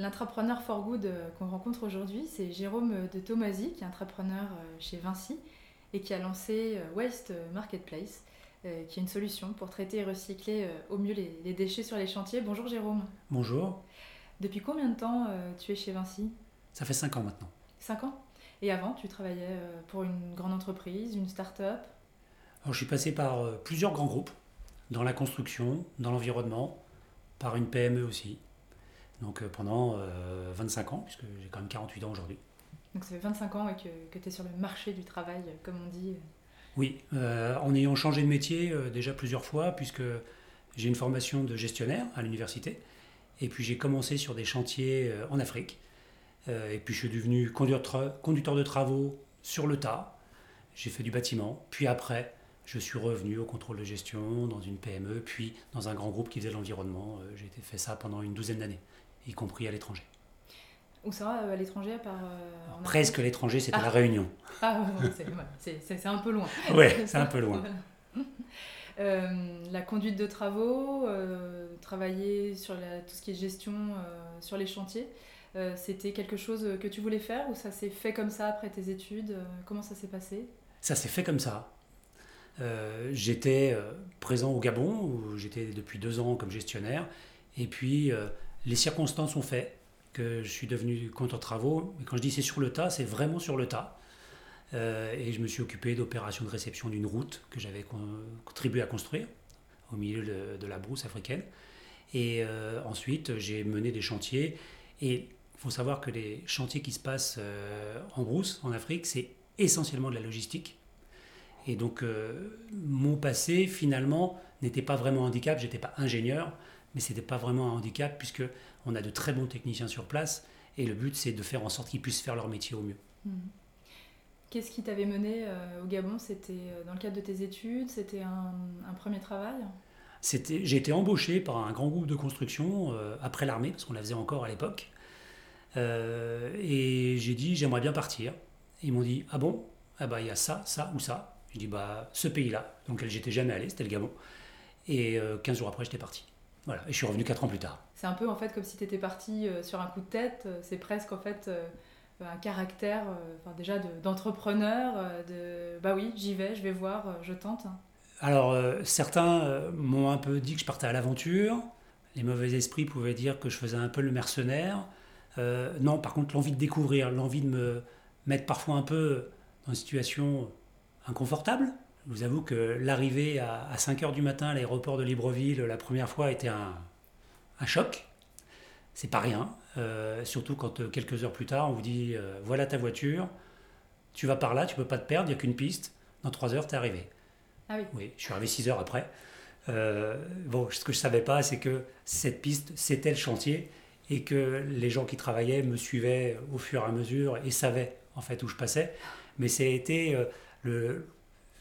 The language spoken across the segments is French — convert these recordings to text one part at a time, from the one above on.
L'intrapreneur for good euh, qu'on rencontre aujourd'hui, c'est Jérôme de Tomasi, qui est entrepreneur euh, chez Vinci et qui a lancé euh, Waste Marketplace, qui est une solution pour traiter et recycler au mieux les, déchets sur les chantiers. Bonjour Jérôme. Bonjour. Depuis combien de temps tu es chez Vinci? Ça fait 5 ans maintenant. 5 ans? Et avant, tu travaillais pour une grande entreprise, une start-up? Alors, Je suis passé par plusieurs grands groupes, dans la construction, dans l'environnement, par une PME aussi. Donc pendant 25 ans, puisque j'ai quand même 48 ans aujourd'hui. Donc ça fait 25 ans que, tu es sur le marché du travail, comme on dit. Oui, en ayant changé de métier déjà plusieurs fois, puisque j'ai une formation de gestionnaire à l'université, et puis j'ai commencé sur des chantiers en Afrique, et puis je suis devenu conducteur de travaux sur le tas, j'ai fait du bâtiment, puis après je suis revenu au contrôle de gestion dans une PME, puis dans un grand groupe qui faisait l'environnement. J'ai fait ça pendant une douzaine d'années, y compris à l'étranger. Où ça, à l'étranger, à part. Presque l'étranger, c'était la Réunion. Ah, c'est un peu loin. Oui, c'est un peu loin. Euh, la conduite de travaux, euh, travailler sur la, tout ce qui est gestion euh, sur les chantiers, c'était quelque chose que tu voulais faire ou ça s'est fait comme ça après tes études Comment ça s'est passé? Ça s'est fait comme ça. j'étais présent au Gabon, où j'étais depuis deux ans comme gestionnaire, et puis les circonstances ont fait que je suis devenu contre travaux. Et quand je dis c'est sur le tas, c'est vraiment sur le tas. Euh, et je me suis occupé d'opérations de réception d'une route que j'avais contribué à construire au milieu de, la brousse africaine. Et euh, ensuite, j'ai mené des chantiers. Et il faut savoir que les chantiers qui se passent euh, en brousse, en Afrique, c'est essentiellement de la logistique. Et donc, mon passé, finalement, n'était pas vraiment handicap. J'étais pas ingénieur mais ce n'était pas vraiment un handicap puisque on a de très bons techniciens sur place et le but c'est de faire en sorte qu'ils puissent faire leur métier au mieux. Hmm. Qu'est-ce qui t'avait mené euh, au Gabon? C'était euh, dans le cadre de tes études? C'était un, premier travail? J'ai été embauché par un grand groupe de construction euh, après l'armée, parce qu'on la faisait encore à l'époque. et j'ai dit j'aimerais bien partir. Ils m'ont dit ah bon? Ah bah il y a ça, ça ou ça. J'ai dit bah ce pays-là, dans lequel j'étais jamais allé, c'était le Gabon. Et 15 jours après j'étais parti. Voilà, et je suis revenu 4 ans plus tard. C'est un peu en fait comme si tu étais parti euh, sur un coup de tête, euh, c'est presque en fait euh, un caractère enfin, déjà d'entrepreneur, de, bah oui, j'y vais, je vais voir, je tente. Alors certains m'ont un peu dit que je partais à l'aventure, les mauvais esprits pouvaient dire que je faisais un peu le mercenaire. non, par contre l'envie de découvrir, l'envie de me mettre parfois un peu dans une situation inconfortable, je vous avoue que l'arrivée à, 5 h du matin à l'aéroport de Libreville la première fois était un, un choc. C'est pas rien, euh, surtout quand euh, quelques heures plus tard on vous dit euh, voilà ta voiture, tu vas par là, tu peux pas te perdre, il n'y a qu'une piste, dans 3 heures tu es arrivé. Ah oui. Oui, je suis arrivé 6 heures après. bon, ce que je savais pas, c'est que cette piste, c'était le chantier et que les gens qui travaillaient me suivaient au fur et à mesure et savaient en fait où je passais. Mais été le,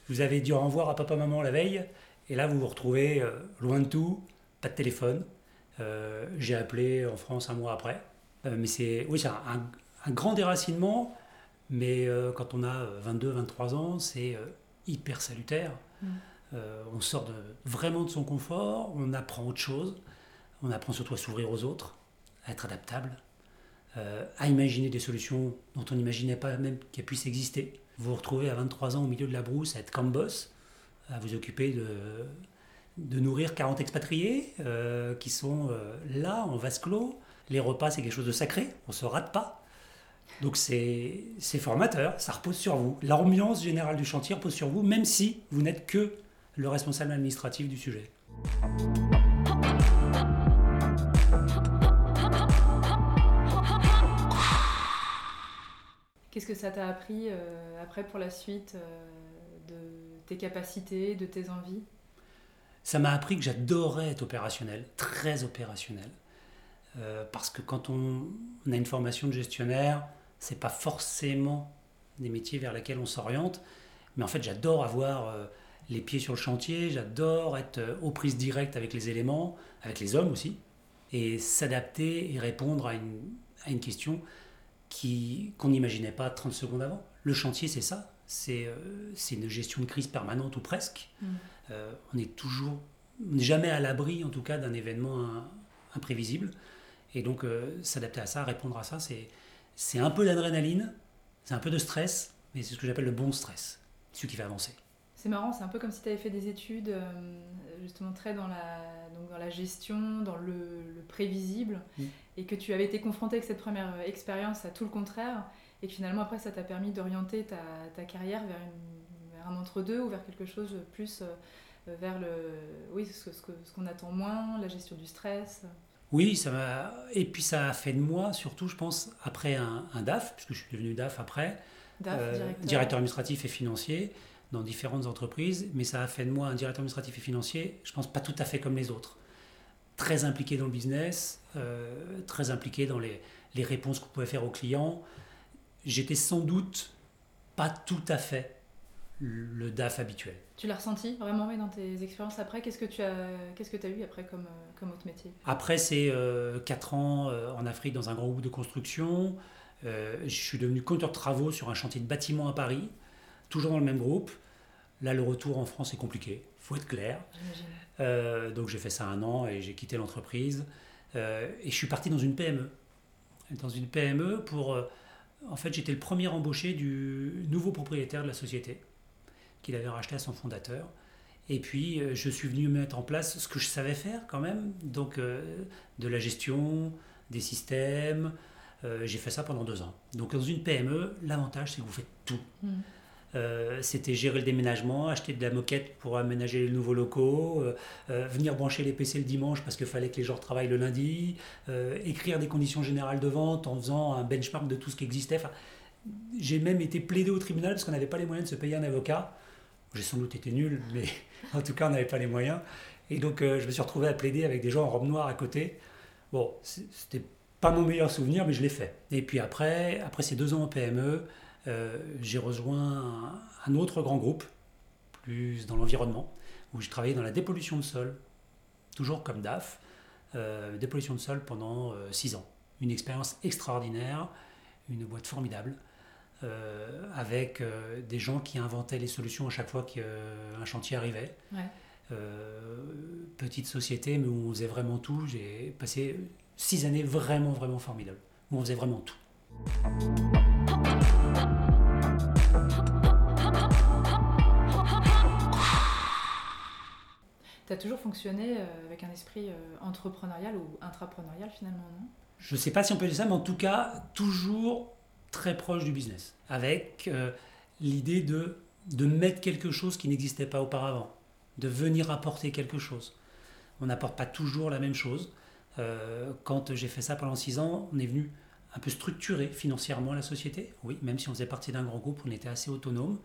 vous avez dit au revoir à papa maman la veille, et là vous vous retrouvez euh, loin de tout, pas de téléphone. Euh, j'ai appelé en France un mois après. Euh, mais c'est oui, c'est un, grand déracinement, mais quand on a 22, 23 ans, c'est hyper salutaire. Mm. on sort de, vraiment de son confort, on apprend autre chose, on apprend surtout à s'ouvrir aux autres, à être adaptable, à imaginer des solutions dont on n'imaginait pas même qu'elles puissent exister. Vous vous retrouvez à 23 ans au milieu de la brousse à être boss, à vous occuper de, de nourrir 40 expatriés euh, qui sont euh, là en vase clos. Les repas, c'est quelque chose de sacré, on ne se rate pas. Donc c'est formateur, ça repose sur vous. L'ambiance générale du chantier repose sur vous, même si vous n'êtes que le responsable administratif du sujet. Qu'est-ce que ça t'a appris euh, après pour la suite euh, de tes capacités, de tes envies? Ça m'a appris que j'adorais être opérationnel, très opérationnel. parce que quand on, a une formation de gestionnaire, c'est pas forcément des métiers vers lesquels on s'oriente. Mais en fait, j'adore avoir les pieds sur le chantier, j'adore être aux prises directes avec les éléments, avec les hommes aussi, et s'adapter et répondre à une, à une question qu'on n'imaginait pas 30 secondes avant. Le chantier, c'est ça. C'est euh, une gestion de crise permanente ou presque. Mm. Euh, on est toujours, jamais à l'abri en tout cas d'un événement imprévisible. Et donc euh, s'adapter à ça, répondre à ça, c'est un peu d'adrénaline, c'est un peu de stress, mais c'est ce que j'appelle le bon stress, ce qui fait avancer. C'est marrant, c'est un peu comme si tu avais fait des études euh, justement très dans la, donc dans la gestion, dans le, prévisible, mm. et que tu avais été confronté avec cette première euh, expérience à tout le contraire, et que finalement après ça t'a permis d'orienter ta, ta, carrière vers, un entre-deux ou vers quelque chose plus euh, vers le, oui, ce, ce, ce qu'on attend moins, la gestion du stress. Oui, ça m'a. Et puis ça a fait de moi, surtout, je pense, après un, DAF, puisque je suis devenu DAF après, directeur administratif et financier dans différentes entreprises, mais ça a fait de moi un directeur administratif et financier, je pense pas tout à fait comme les autres. Très impliqué dans le business, euh, très impliqué dans les, les réponses qu'on pouvait faire aux clients. J'étais sans doute pas tout à fait le DAF habituel. Tu l'as ressenti vraiment dans tes expériences après? Qu'est-ce que tu as, qu'est-ce que as eu après comme, euh, comme autre métier? Après, c'est euh, 4 ans euh, en Afrique dans un grand groupe de construction. Euh, je suis devenu compteur de travaux sur un chantier de bâtiment à Paris toujours dans le même groupe. Là, le retour en France est compliqué, faut être clair. Euh, donc j'ai fait ça un an et j'ai quitté l'entreprise. Euh, et je suis parti dans une PME. Dans une PME pour... Euh, en fait, j'étais le premier embauché du nouveau propriétaire de la société, qu'il avait racheté à son fondateur. Et puis, je suis venu mettre en place ce que je savais faire quand même, donc de la gestion, des systèmes. j'ai fait ça pendant deux ans. Donc, dans une PME, l'avantage, c'est que vous faites tout. Mmh. Euh, c'était gérer le déménagement, acheter de la moquette pour aménager les nouveaux locaux, euh, euh, venir brancher les PC le dimanche parce qu'il fallait que les gens travaillent le lundi, écrire des conditions générales de vente en faisant un benchmark de tout ce qui existait. j'ai même été plaidé au tribunal parce qu'on n'avait pas les moyens de se payer un avocat. J'ai sans doute été nul, mais en tout cas, on n'avait pas les moyens. Et donc, je me suis retrouvé à plaider avec des gens en robe noire à côté. Bon, c'était pas mon meilleur souvenir, mais je l'ai fait. Et puis après, après ces deux ans en PME, j'ai rejoint un, autre grand groupe, plus dans l'environnement, où je travaillais dans la dépollution de sol, toujours comme DAF, euh, dépollution de sol pendant euh, six ans. Une expérience extraordinaire, une boîte formidable. avec des gens qui inventaient les solutions à chaque fois qu'un chantier arrivait. petite société, mais où on faisait vraiment tout. J'ai passé six années vraiment, vraiment formidables, où on faisait vraiment tout. Tu as toujours fonctionné euh, avec un esprit euh, entrepreneurial ou intrapreneurial finalement, non? Je ne sais pas si on peut dire ça, mais en tout cas, toujours très proche du business, avec euh, l'idée de, de mettre quelque chose qui n'existait pas auparavant, de venir apporter quelque chose. On n'apporte pas toujours la même chose. quand j'ai fait ça pendant six ans, on est venu un peu structurer financièrement la société. Oui, même si on faisait partie d'un grand groupe, on était assez autonome.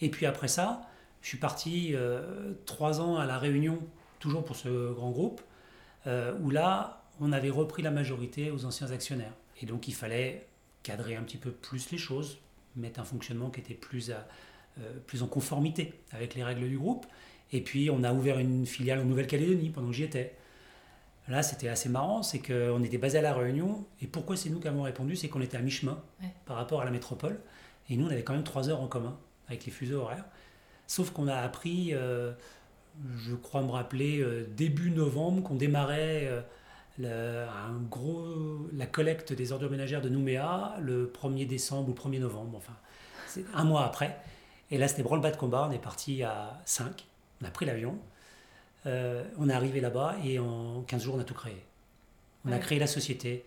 Et puis après ça, je suis parti euh, trois ans à La Réunion, toujours pour ce grand groupe, euh, où là, on avait repris la majorité aux anciens actionnaires. Et donc, il fallait cadrer un petit peu plus les choses, mettre un fonctionnement qui était plus, euh, plus en conformité avec les règles du groupe. Et puis, on a ouvert une filiale en Nouvelle-Calédonie pendant que j'y étais. Là, c'était assez marrant, c'est qu'on était basé à La Réunion. Et pourquoi c'est nous qui avons répondu C'est qu'on était à mi-chemin par rapport à la métropole. Et nous, on avait quand même trois heures en commun avec les fuseaux horaires. Sauf qu'on a appris, euh, je crois me rappeler, euh, début novembre, qu'on démarrait euh, un gros, la collecte des ordures ménagères de Nouméa le 1er décembre ou 1er novembre, enfin, c'est un mois après. Et là, c'était branle-bas de combat, on est parti à 5, on a pris l'avion, on est arrivé là-bas et en 15 jours, on a tout créé. On a créé la société,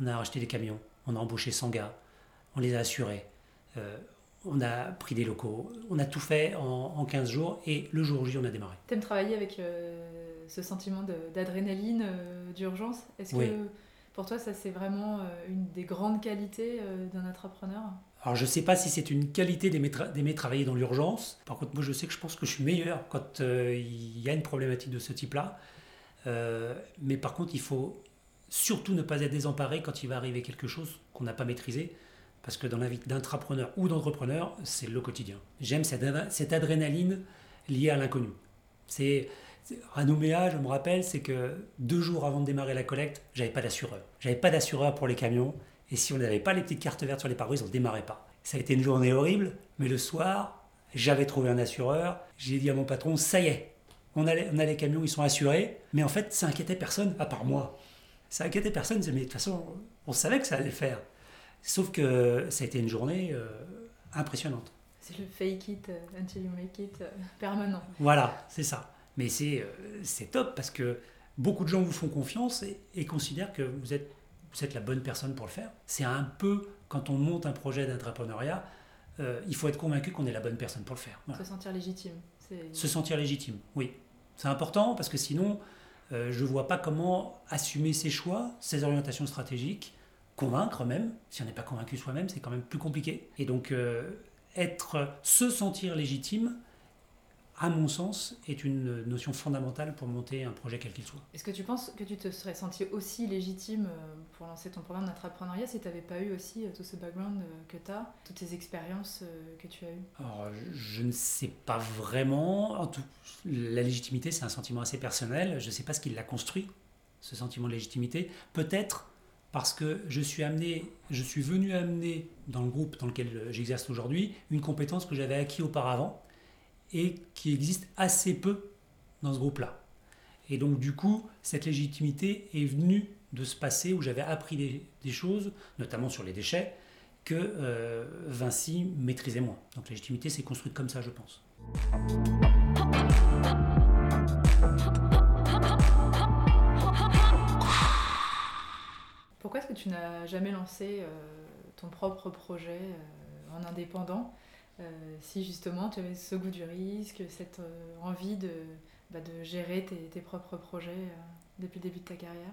on a racheté des camions, on a embauché 100 gars, on les a assurés on a pris des locaux, on a tout fait en, 15 jours et le jour J, on a démarré. Tu aimes travailler avec euh, ce sentiment d'adrénaline, euh, d'urgence? Est-ce que pour toi, ça c'est vraiment euh, une des grandes qualités d'un entrepreneur? Alors je ne sais pas si c'est une qualité d'aimer travailler dans l'urgence. Par contre, moi je sais que je pense que je suis meilleur quand il y a une problématique de ce type-là. mais par contre, il faut surtout ne pas être désemparé quand il va arriver quelque chose qu'on n'a pas maîtrisé, parce que dans la vie d'intrapreneur ou d'entrepreneur, c'est le quotidien. J'aime cette, adrénaline liée à l'inconnu. C'est à Nouméa, je me rappelle, c'est que deux jours avant de démarrer la collecte, j'avais pas d'assureur. J'avais pas d'assureur pour les camions, et si on n'avait pas les petites cartes vertes sur les pare on ne démarrait pas. Ça a été une journée horrible, mais le soir, j'avais trouvé un assureur. J'ai dit à mon patron, ça y est, on a, les, camions, ils sont assurés. Mais en fait, ça inquiétait personne, à part moi. Ça inquiétait personne, mais de toute façon, on savait que ça allait faire. Sauf que ça a été une journée euh, impressionnante. C'est le fake it euh, until you make it euh, permanent. Voilà, c'est ça. Mais c'est top parce que beaucoup de gens vous font confiance et, considèrent que vous êtes, vous êtes la bonne personne pour le faire. C'est un peu, quand on monte un projet d'entrepreneuriat, il faut être convaincu qu'on est la bonne personne pour le faire. Se sentir légitime. Se sentir légitime, oui. C'est important parce que sinon, euh, je ne vois pas comment assumer ses choix, ses orientations stratégiques, convaincre même. Si on n'est pas convaincu soi-même, c'est quand même plus compliqué. Et donc, euh, être, se sentir légitime, à mon sens, est une notion fondamentale pour monter un projet quel qu'il soit. Est-ce que tu penses que tu te serais senti aussi légitime euh, pour lancer ton programme d'entrepreneuriat si tu n'avais pas eu aussi euh, tout ce background que tu as, toutes ces expériences que tu as eues? Alors, je ne sais pas vraiment. En tout, la légitimité, c'est un sentiment assez personnel. Je ne sais pas ce qui l'a construit, ce sentiment de légitimité. Peut-être parce que je suis amené, je suis venu amener dans le groupe dans lequel j'exerce aujourd'hui une compétence que j'avais acquis auparavant et qui existe assez peu dans ce groupe-là. Et donc du coup, cette légitimité est venue de se passer où j'avais appris des, choses, notamment sur les déchets, que euh, Vinci maîtrisait moins. Donc la légitimité s'est construite comme ça, je pense. Pourquoi est-ce que tu n'as jamais lancé euh, ton propre projet euh, en indépendant euh, si justement tu avais ce goût du risque, cette euh, envie de, bah, de gérer tes, propres projets euh, depuis le début de ta carrière?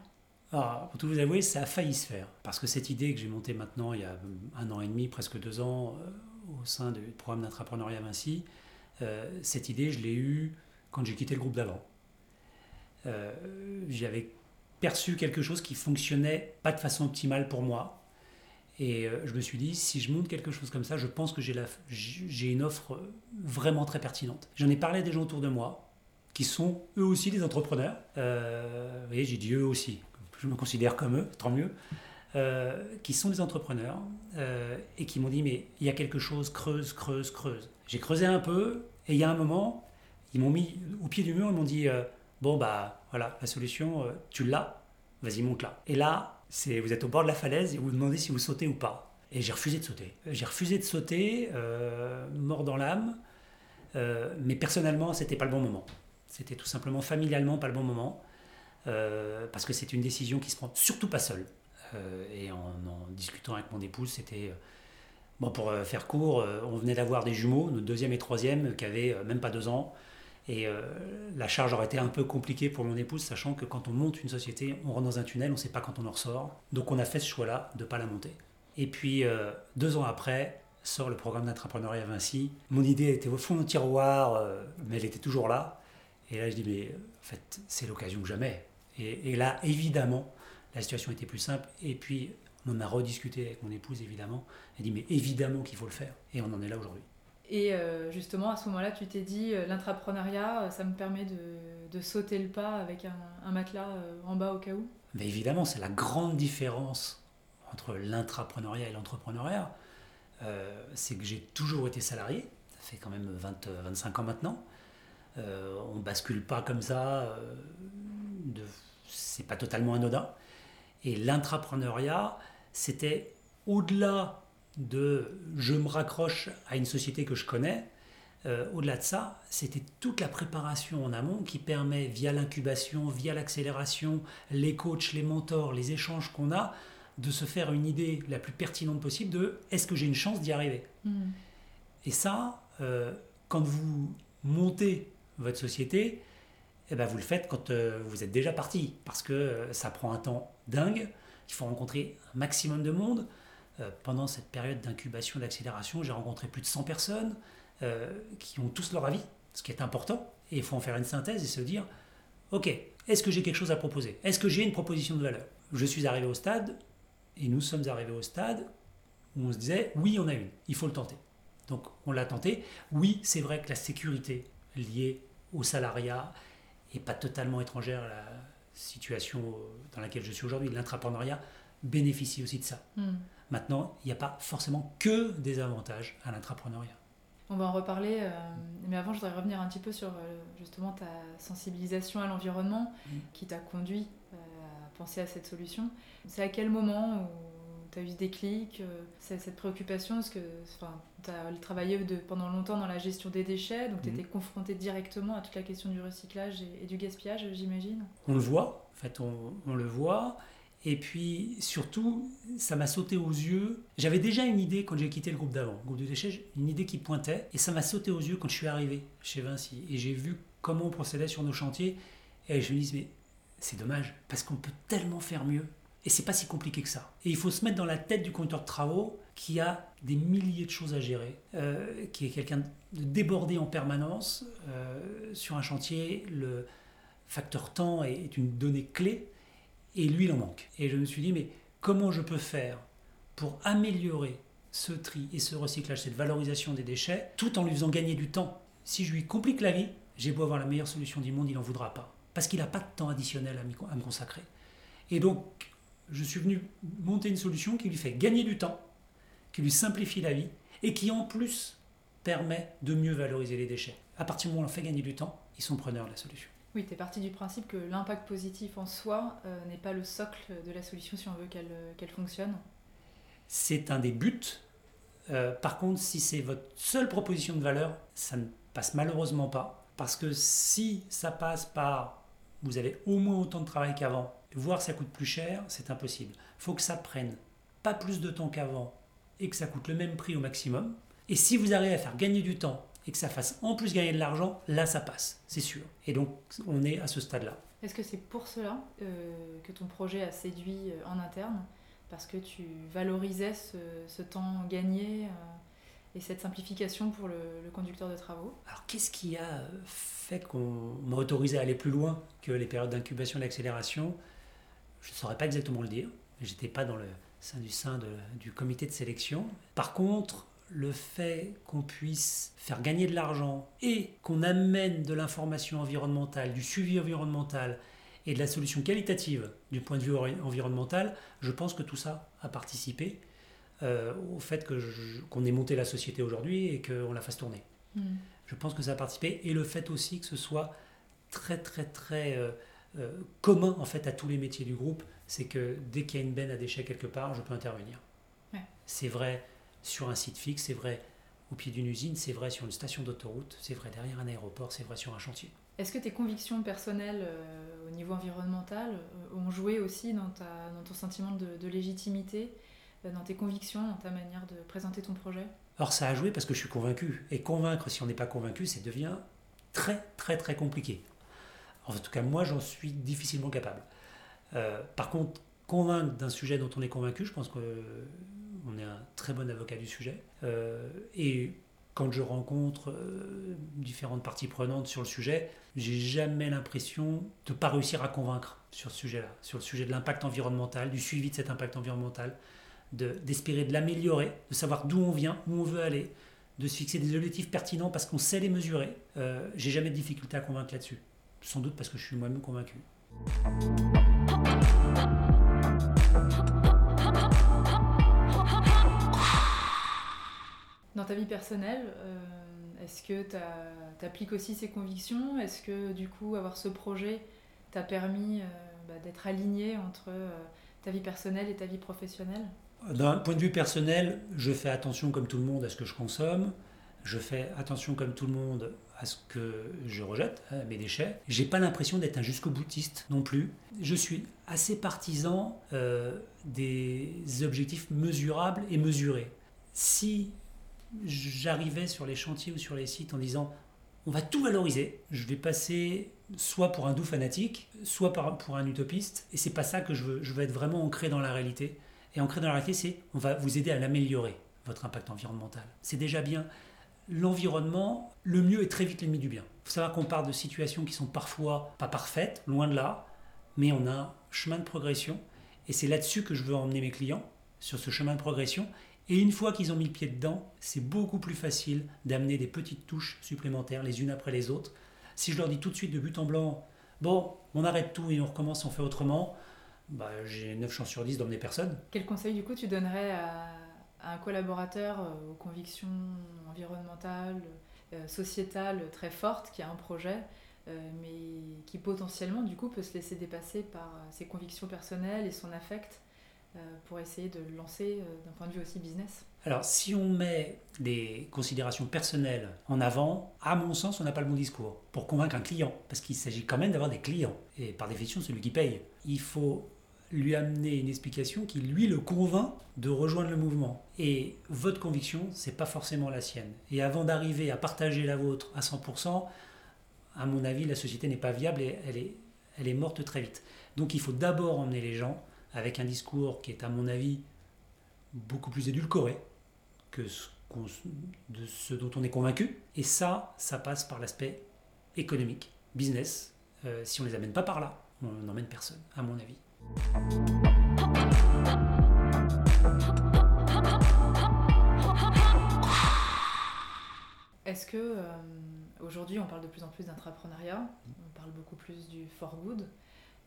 Alors, pour tout vous avouer, ça a failli se faire. Parce que cette idée que j'ai montée maintenant, il y a un an et demi, presque deux ans, au sein du programme d'entrepreneuriat Vinci, cette idée, je l'ai eue quand j'ai quitté le groupe d'avant. J'avais perçu quelque chose qui fonctionnait pas de façon optimale pour moi. Et euh, je me suis dit, si je monte quelque chose comme ça, je pense que j'ai une offre vraiment très pertinente. J'en ai parlé à des gens autour de moi, qui sont eux aussi des entrepreneurs. Euh, vous voyez, j'ai dit eux aussi, je me considère comme eux, tant mieux. Euh, qui sont des entrepreneurs et qui m'ont dit, mais il y a quelque chose, creuse, creuse, creuse. J'ai creusé un peu et il y a un moment, ils m'ont mis au pied du mur, ils m'ont dit, bon, bah voilà, la solution, tu l'as, vas-y, monte là. Et là, vous êtes au bord de la falaise et vous demandez si vous sautez ou pas. Et j'ai refusé de sauter. J'ai refusé de sauter, euh, mort dans l'âme. Euh, mais personnellement, c'était pas le bon moment. C'était tout simplement familialement pas le bon moment. Euh, parce que c'est une décision qui se prend surtout pas seule. et en, en, discutant avec mon épouse, c'était. Bon, pour faire court, on venait d'avoir des jumeaux, notre deuxième et troisième, qui avaient même pas deux ans. Et euh, la charge aurait été un peu compliquée pour mon épouse, sachant que quand on monte une société, on rentre dans un tunnel, on ne sait pas quand on en ressort. Donc on a fait ce choix-là de ne pas la monter. Et puis euh, deux ans après, sort le programme d'entrepreneuriat Vinci. Mon idée était au fond du tiroir, euh, mais elle était toujours là. Et là, je dis, mais en fait, c'est l'occasion que jamais. Et, et, là, évidemment, la situation était plus simple. Et puis, on en a rediscuté avec mon épouse, évidemment. Elle dit, mais évidemment qu'il faut le faire. Et on en est là aujourd'hui. Et euh, justement, à ce moment-là, tu t'es dit, euh, l'intrapreneuriat, euh, ça me permet de, sauter le pas avec un, matelas en bas au cas où Mais évidemment, c'est la grande différence entre l'intrapreneuriat et l'entrepreneuriat. c'est que j'ai toujours été salarié, ça fait quand même 20, 25 ans maintenant. on bascule pas comme ça, de, c'est pas totalement anodin. Et l'intrapreneuriat, c'était au-delà de je me raccroche à une société que je connais, euh, au-delà de ça, c'était toute la préparation en amont qui permet, via l'incubation, via l'accélération, les coachs, les mentors, les échanges qu'on a, de se faire une idée la plus pertinente possible de est-ce que j'ai une chance d'y arriver. Hmm. Et ça, euh, quand vous montez votre société, eh ben vous le faites quand euh, vous êtes déjà parti, parce que ça prend un temps dingue, il faut rencontrer un maximum de monde, pendant cette période d'incubation, d'accélération, j'ai rencontré plus de 100 personnes euh, qui ont tous leur avis, ce qui est important. Et il faut en faire une synthèse et se dire, OK, Est-ce que j'ai quelque chose à proposer? Est-ce que j'ai une proposition de valeur? Je suis arrivé au stade, et nous sommes arrivés au stade où on se disait, oui, on a une, il faut le tenter. Donc on l'a tenté. Oui, c'est vrai que la sécurité liée au salariat n'est pas totalement étrangère à la situation dans laquelle je suis aujourd'hui. L'entrepreneuriat bénéficie aussi de ça. Hmm. Maintenant, il n'y a pas forcément que des avantages à l'entrepreneuriat. On va en reparler, euh, mais avant, je voudrais revenir un petit peu sur euh, justement ta sensibilisation à l'environnement hmm. qui t'a conduit euh, à penser à cette solution. C'est à quel moment où tu as eu ce déclic, cette préoccupation? Parce que tu as travaillé de, pendant longtemps dans la gestion des déchets, donc tu étais hmm. confronté directement à toute la question du recyclage et, du gaspillage, j'imagine On le voit, en fait, on, on le voit. Et puis surtout, ça m'a sauté aux yeux. J'avais déjà une idée quand j'ai quitté le groupe d'avant, le groupe de déchets, une idée qui pointait. Et ça m'a sauté aux yeux quand je suis arrivé chez Vinci. Et j'ai vu comment on procédait sur nos chantiers. Et je me dis, mais c'est dommage, parce qu'on peut tellement faire mieux. Et c'est pas si compliqué que ça. Et il faut se mettre dans la tête du conducteur de travaux qui a des milliers de choses à gérer, euh, qui est quelqu'un de débordé en permanence. Euh, sur un chantier, le facteur temps est une donnée clé et lui, il en manque. Et je me suis dit, mais comment je peux faire pour améliorer ce tri et ce recyclage, cette valorisation des déchets, tout en lui faisant gagner du temps? Si je lui complique la vie, j'ai beau avoir la meilleure solution du monde, il n'en voudra pas. Parce qu'il n'a pas de temps additionnel à me consacrer. Et donc, je suis venu monter une solution qui lui fait gagner du temps, qui lui simplifie la vie, et qui en plus permet de mieux valoriser les déchets. À partir du moment où on fait gagner du temps, ils sont preneurs de la solution. Oui, tu es parti du principe que l'impact positif en soi euh, n'est pas le socle de la solution si on veut qu'elle euh, fonctionne. C'est un des buts. Euh, par contre, si c'est votre seule proposition de valeur, ça ne passe malheureusement pas. Parce que si ça passe par vous avez au moins autant de travail qu'avant, voire ça coûte plus cher, c'est impossible. Il faut que ça prenne pas plus de temps qu'avant et que ça coûte le même prix au maximum. Et si vous arrivez à faire gagner du temps et que ça fasse en plus gagner de l'argent, là ça passe, c'est sûr. Et donc on est à ce stade-là. Est-ce que c'est pour cela euh, que ton projet a séduit euh, en interne? Parce que tu valorisais ce, temps gagné euh, et cette simplification pour le, conducteur de travaux? Alors qu'est-ce qui a fait qu'on m'a autorisé à aller plus loin que les périodes d'incubation et d'accélération? Je ne saurais pas exactement le dire. J'étais pas dans le sein du sein du comité de sélection. Par contre, le fait qu'on puisse faire gagner de l'argent et qu'on amène de l'information environnementale, du suivi environnemental et de la solution qualitative du point de vue environnemental, je pense que tout ça a participé euh, au fait qu'on ait monté la société aujourd'hui et qu'on la fasse tourner. Hmm. Je pense que ça a participé et le fait aussi que ce soit très très très euh, euh, commun en fait à tous les métiers du groupe, c'est que dès qu'il y a une benne à déchets quelque part, je peux intervenir. C'est vrai sur un site fixe, c'est vrai au pied d'une usine, c'est vrai sur une station d'autoroute, c'est vrai derrière un aéroport, c'est vrai sur un chantier. Est-ce que tes convictions personnelles euh, au niveau environnemental euh, ont joué aussi dans, ta, dans ton sentiment de, légitimité, euh, dans tes convictions, dans ta manière de présenter ton projet? Alors ça a joué parce que je suis convaincu. Et convaincre, si on n'est pas convaincu, ça devient très très très compliqué. En tout cas, moi, j'en suis difficilement capable. par contre, convaincre d'un sujet dont on est convaincu, je pense que on est un très bon avocat du sujet. Euh, et quand je rencontre euh, différentes parties prenantes sur le sujet, j'ai jamais l'impression de ne pas réussir à convaincre sur ce sujet-là, sur le sujet de l'impact environnemental, du suivi de cet impact environnemental, d'espérer de, l'améliorer, de savoir d'où on vient, où on veut aller, de se fixer des objectifs pertinents parce qu'on sait les mesurer. Euh, j'ai jamais de difficulté à convaincre là-dessus. Sans doute parce que je suis moi-même convaincu. Dans ta vie personnelle, euh, est-ce que tu appliques aussi ces convictions? Est-ce que du coup, avoir ce projet t'a permis euh, bah, d'être aligné entre euh, ta vie personnelle et ta vie professionnelle? D'un point de vue personnel, je fais attention comme tout le monde à ce que je consomme. Je fais attention comme tout le monde à ce que je rejette, mes déchets. J'ai pas l'impression d'être un jusqu'au boutiste non plus. Je suis assez partisan des objectifs mesurables et mesurés. Si j'arrivais sur les chantiers ou sur les sites en disant on va tout valoriser. Je vais passer soit pour un doux fanatique, soit pour un utopiste. Et c'est pas ça que je veux. Je veux être vraiment ancré dans la réalité. Et ancré dans la réalité, c'est on va vous aider à l'améliorer, votre impact environnemental. C'est déjà bien. l'environnement, le mieux est très vite l'ennemi du bien. Il faut savoir qu'on part de situations qui sont parfois pas parfaites, loin de là, mais on a un chemin de progression. Et c'est là-dessus que je veux emmener mes clients, sur ce chemin de progression. Et une fois qu'ils ont mis le pied dedans, c'est beaucoup plus facile d'amener des petites touches supplémentaires les unes après les autres. Si je leur dis tout de suite de but en blanc, bon, on arrête tout et on recommence, on fait autrement, bah, j'ai 9 chances sur 10 d'emmener personne. Quel conseil du coup tu donnerais à, un collaborateur euh, aux convictions environnementales, euh, sociétales très fortes, qui a un projet, euh, mais qui potentiellement du coup peut se laisser dépasser par ses convictions personnelles et son affect pour essayer de le lancer d'un point de vue aussi business alors, si on met des considérations personnelles en avant, à mon sens, on n'a pas le bon discours pour convaincre un client, parce qu'il s'agit quand même d'avoir des clients, et par définition, celui qui paye. Il faut lui amener une explication qui lui le convainc de rejoindre le mouvement. Et votre conviction, c'est pas forcément la sienne. Et avant d'arriver à partager la vôtre à 100%, à mon avis, la société n'est pas viable et elle est morte très vite. Donc il faut d'abord emmener les gens avec un discours qui est, à mon avis, beaucoup plus édulcoré que ce de ce dont on est convaincu. Et ça, ça passe par l'aspect économique, business. Euh, si on les amène pas par là, on n'emmène personne, à mon avis. Est-ce que euh, aujourd'hui on parle de plus en plus d'intrapreneuriat, on parle beaucoup plus du for good,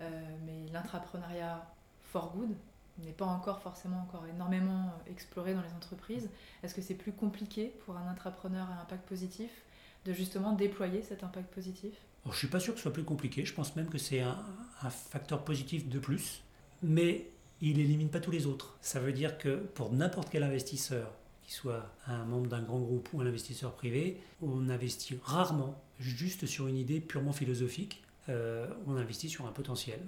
euh, mais l'intrapreneuriat for good n'est pas encore forcément encore énormément exploré dans les entreprises. Est-ce que c'est plus compliqué pour un intrapreneur à impact positif de justement déployer cet impact positif? Je ne suis pas sûr que ce soit plus compliqué, je pense même que c'est un, facteur positif de plus, mais il élimine pas tous les autres. Ça veut dire que pour n'importe quel investisseur, qu'il soit un membre d'un grand groupe ou un investisseur privé, on investit rarement juste sur une idée purement philosophique, euh, on investit sur un potentiel.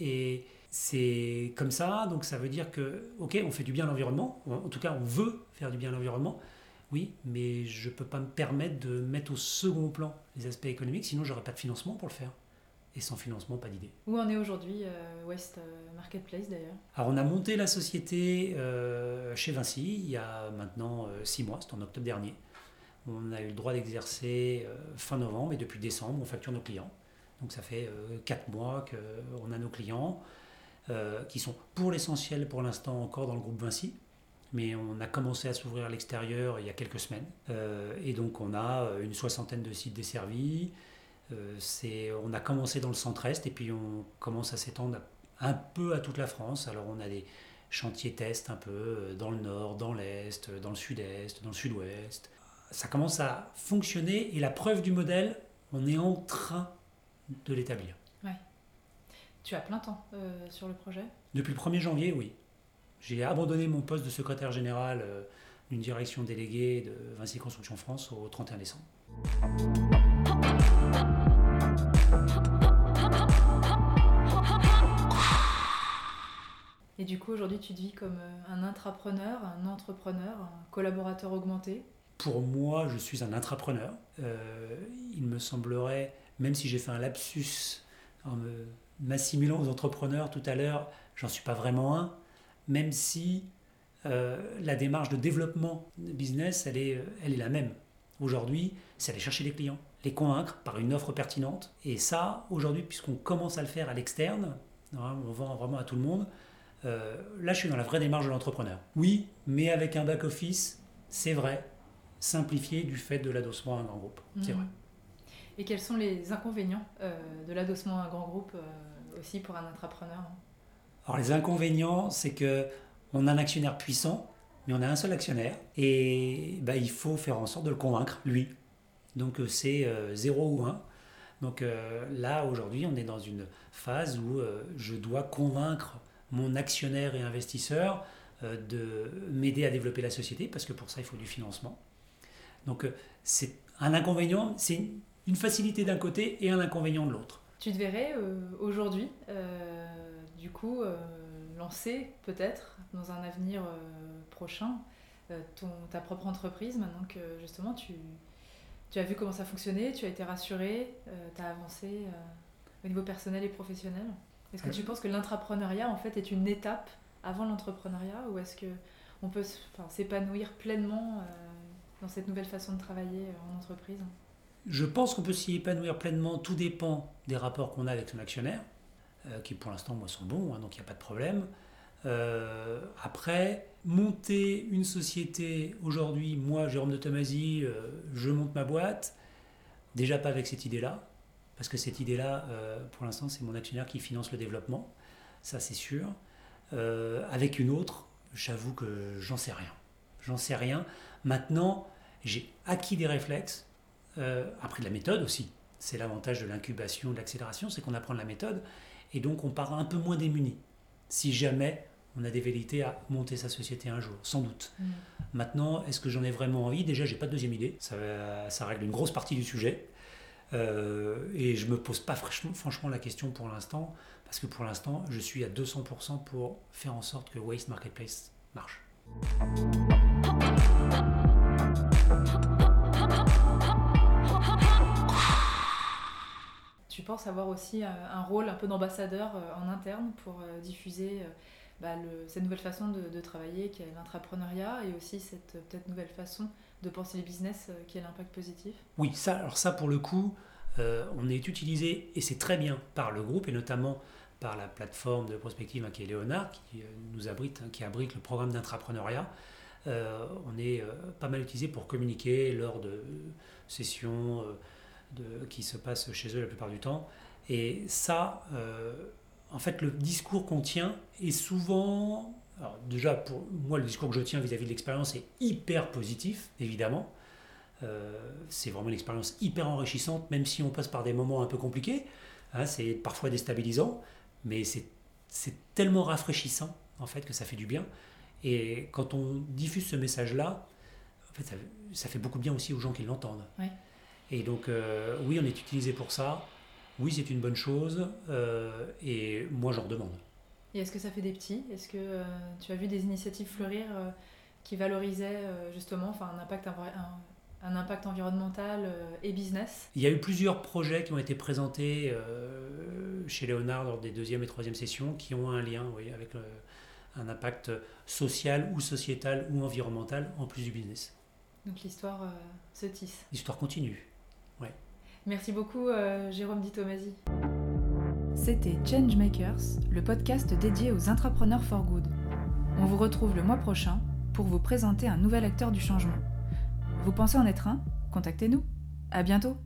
Et c'est comme ça, donc ça veut dire que, ok, on fait du bien à l'environnement, en tout cas on veut faire du bien à l'environnement, oui, mais je ne peux pas me permettre de mettre au second plan les aspects économiques, sinon j'aurais pas de financement pour le faire. Et sans financement, pas d'idée. Où en est aujourd'hui euh, West euh, Marketplace d'ailleurs? Alors on a monté la société euh, chez Vinci il y a maintenant six mois, c'était en octobre dernier. On a eu le droit d'exercer fin novembre et depuis décembre on facture nos clients. Donc ça fait quatre mois qu'on a nos clients qui sont pour l'essentiel pour l'instant encore dans le groupe Vinci mais on a commencé à s'ouvrir à l'extérieur il y a quelques semaines. Euh, et donc on a euh, une soixantaine de sites desservis. Euh, on a commencé dans le centre-est et puis on commence à s'étendre un peu à toute la France. Alors on a des chantiers tests un peu dans le nord, dans l'est, dans le sud-est, dans le sud-ouest. Ça commence à fonctionner et la preuve du modèle, on est en train de l'établir. Tu as plein temps sur le projet? Depuis le 1er janvier, oui. J'ai abandonné mon poste de secrétaire général euh, d'une direction déléguée de Vinci Construction France au 31 décembre. Et du coup, aujourd'hui, tu te vis comme euh, un intrapreneur, un entrepreneur, un collaborateur augmenté? Pour moi, je suis un intrapreneur. Euh, il me semblerait, même si j'ai fait un lapsus en m'assimilant aux entrepreneurs tout à l'heure, j'en suis pas vraiment un même si euh, la démarche de développement de business, elle est, elle est la même. Aujourd'hui, c'est aller chercher les clients, les convaincre par une offre pertinente. Et ça, aujourd'hui, puisqu'on commence à le faire à l'externe, hein, on vend vraiment à tout le monde, euh, là, je suis dans la vraie démarche de l'entrepreneur. Oui, mais avec un back-office, c'est vrai, simplifié du fait de l'adossement à un grand groupe. C'est mhm. vrai. Et quels sont les inconvénients euh, de l'adossement à un grand groupe aussi pour un entrepreneur alors les inconvénients, c'est que on a un actionnaire puissant, mais on a un seul actionnaire, et bah, il faut faire en sorte de le convaincre, lui. Donc euh, c'est 0 euh, ou 1. Donc euh, là, aujourd'hui, on est dans une phase où je dois convaincre mon actionnaire et investisseur de m'aider à développer la société, parce que pour ça, il faut du financement. Donc c'est un inconvénient, c'est une facilité d'un côté et un inconvénient de l'autre. Tu te verrais aujourd'hui du coup euh, lancer peut-être dans un avenir euh, prochain euh, ton, ta propre entreprise maintenant que justement tu, tu as vu comment ça fonctionnait, tu as été rassuré, tu as avancé au niveau personnel et professionnel. Est-ce que tu penses que l'intrapreneuriat en fait est une étape avant l'entrepreneuriat ou est-ce que on peut s'épanouir pleinement dans cette nouvelle façon de travailler en entreprise? Je pense qu'on peut s'y épanouir pleinement. Tout dépend des rapports qu'on a avec son actionnaire, qui pour l'instant, moi, sont bons, hein, donc il n'y a pas de problème. Euh, après, monter une société aujourd'hui, moi, Jérôme de Tomasi, euh, je monte ma boîte, déjà pas avec cette idée-là, parce que cette idée-là, euh, pour l'instant, c'est mon actionnaire qui finance le développement, ça c'est sûr. avec une autre, j'avoue que j'en sais rien. J'en sais rien. Maintenant, j'ai acquis des réflexes, appris de la méthode aussi. C'est l'avantage de l'incubation, de l'accélération, c'est qu'on apprend de la méthode, et donc on part un peu moins démuni si jamais on a des vérités à monter sa société un jour, sans doute. Mm. Maintenant, est-ce que j'en ai vraiment envie? Déjà, j'ai pas de deuxième idée. Ça, ça, règle une grosse partie du sujet. Euh, et je me pose pas franchement la question pour l'instant, parce que pour l'instant, je suis à 200% pour faire en sorte que Waste Marketplace marche. Tu penses avoir aussi euh, un rôle un peu d'ambassadeur euh, en interne pour diffuser bah, cette nouvelle façon de, travailler qui est l'entrepreneuriat et aussi cette peut-être nouvelle façon de penser les business euh, qui est l'impact positif? Oui, ça, alors ça pour le coup, euh, on est utilisé et c'est très bien par le groupe et notamment par la plateforme de prospective hein, qui est Léonard, qui euh, nous abrite, hein, qui abrite le programme d'intrapreneuriat. on est pas mal utilisé pour communiquer lors de sessions qui se passent chez eux la plupart du temps. Et ça, en fait, le discours qu'on tient est souvent. Déjà, pour moi, le discours que je tiens vis-à-vis de l'expérience est hyper positif, évidemment. Euh, c'est vraiment une expérience hyper enrichissante, même si on passe par des moments un peu compliqués. Hein, c'est parfois déstabilisant, mais c'est tellement rafraîchissant, en fait, que ça fait du bien. Et quand on diffuse ce message-là, en fait, ça, fait beaucoup bien aussi aux gens qui l'entendent. Et donc, euh, oui, on est utilisé pour ça oui, c'est une bonne chose euh, et moi j'en demande. Et est-ce que ça fait des petits? Est-ce que euh, tu as vu des initiatives fleurir qui valorisaient justement enfin, un, impact, un, impact environnemental et business? Il y a eu plusieurs projets qui ont été présentés chez Léonard lors des deuxième et troisième sessions qui ont un lien oui, avec un impact social ou sociétal ou environnemental en plus du business. Donc l'histoire se tisse. L'histoire continue. Merci beaucoup, euh, Jérôme Di Tomasi. C'était Changemakers, le podcast dédié aux entrepreneurs for good. On vous retrouve le mois prochain pour vous présenter un nouvel acteur du changement. Vous pensez en être un? Contactez-nous. À bientôt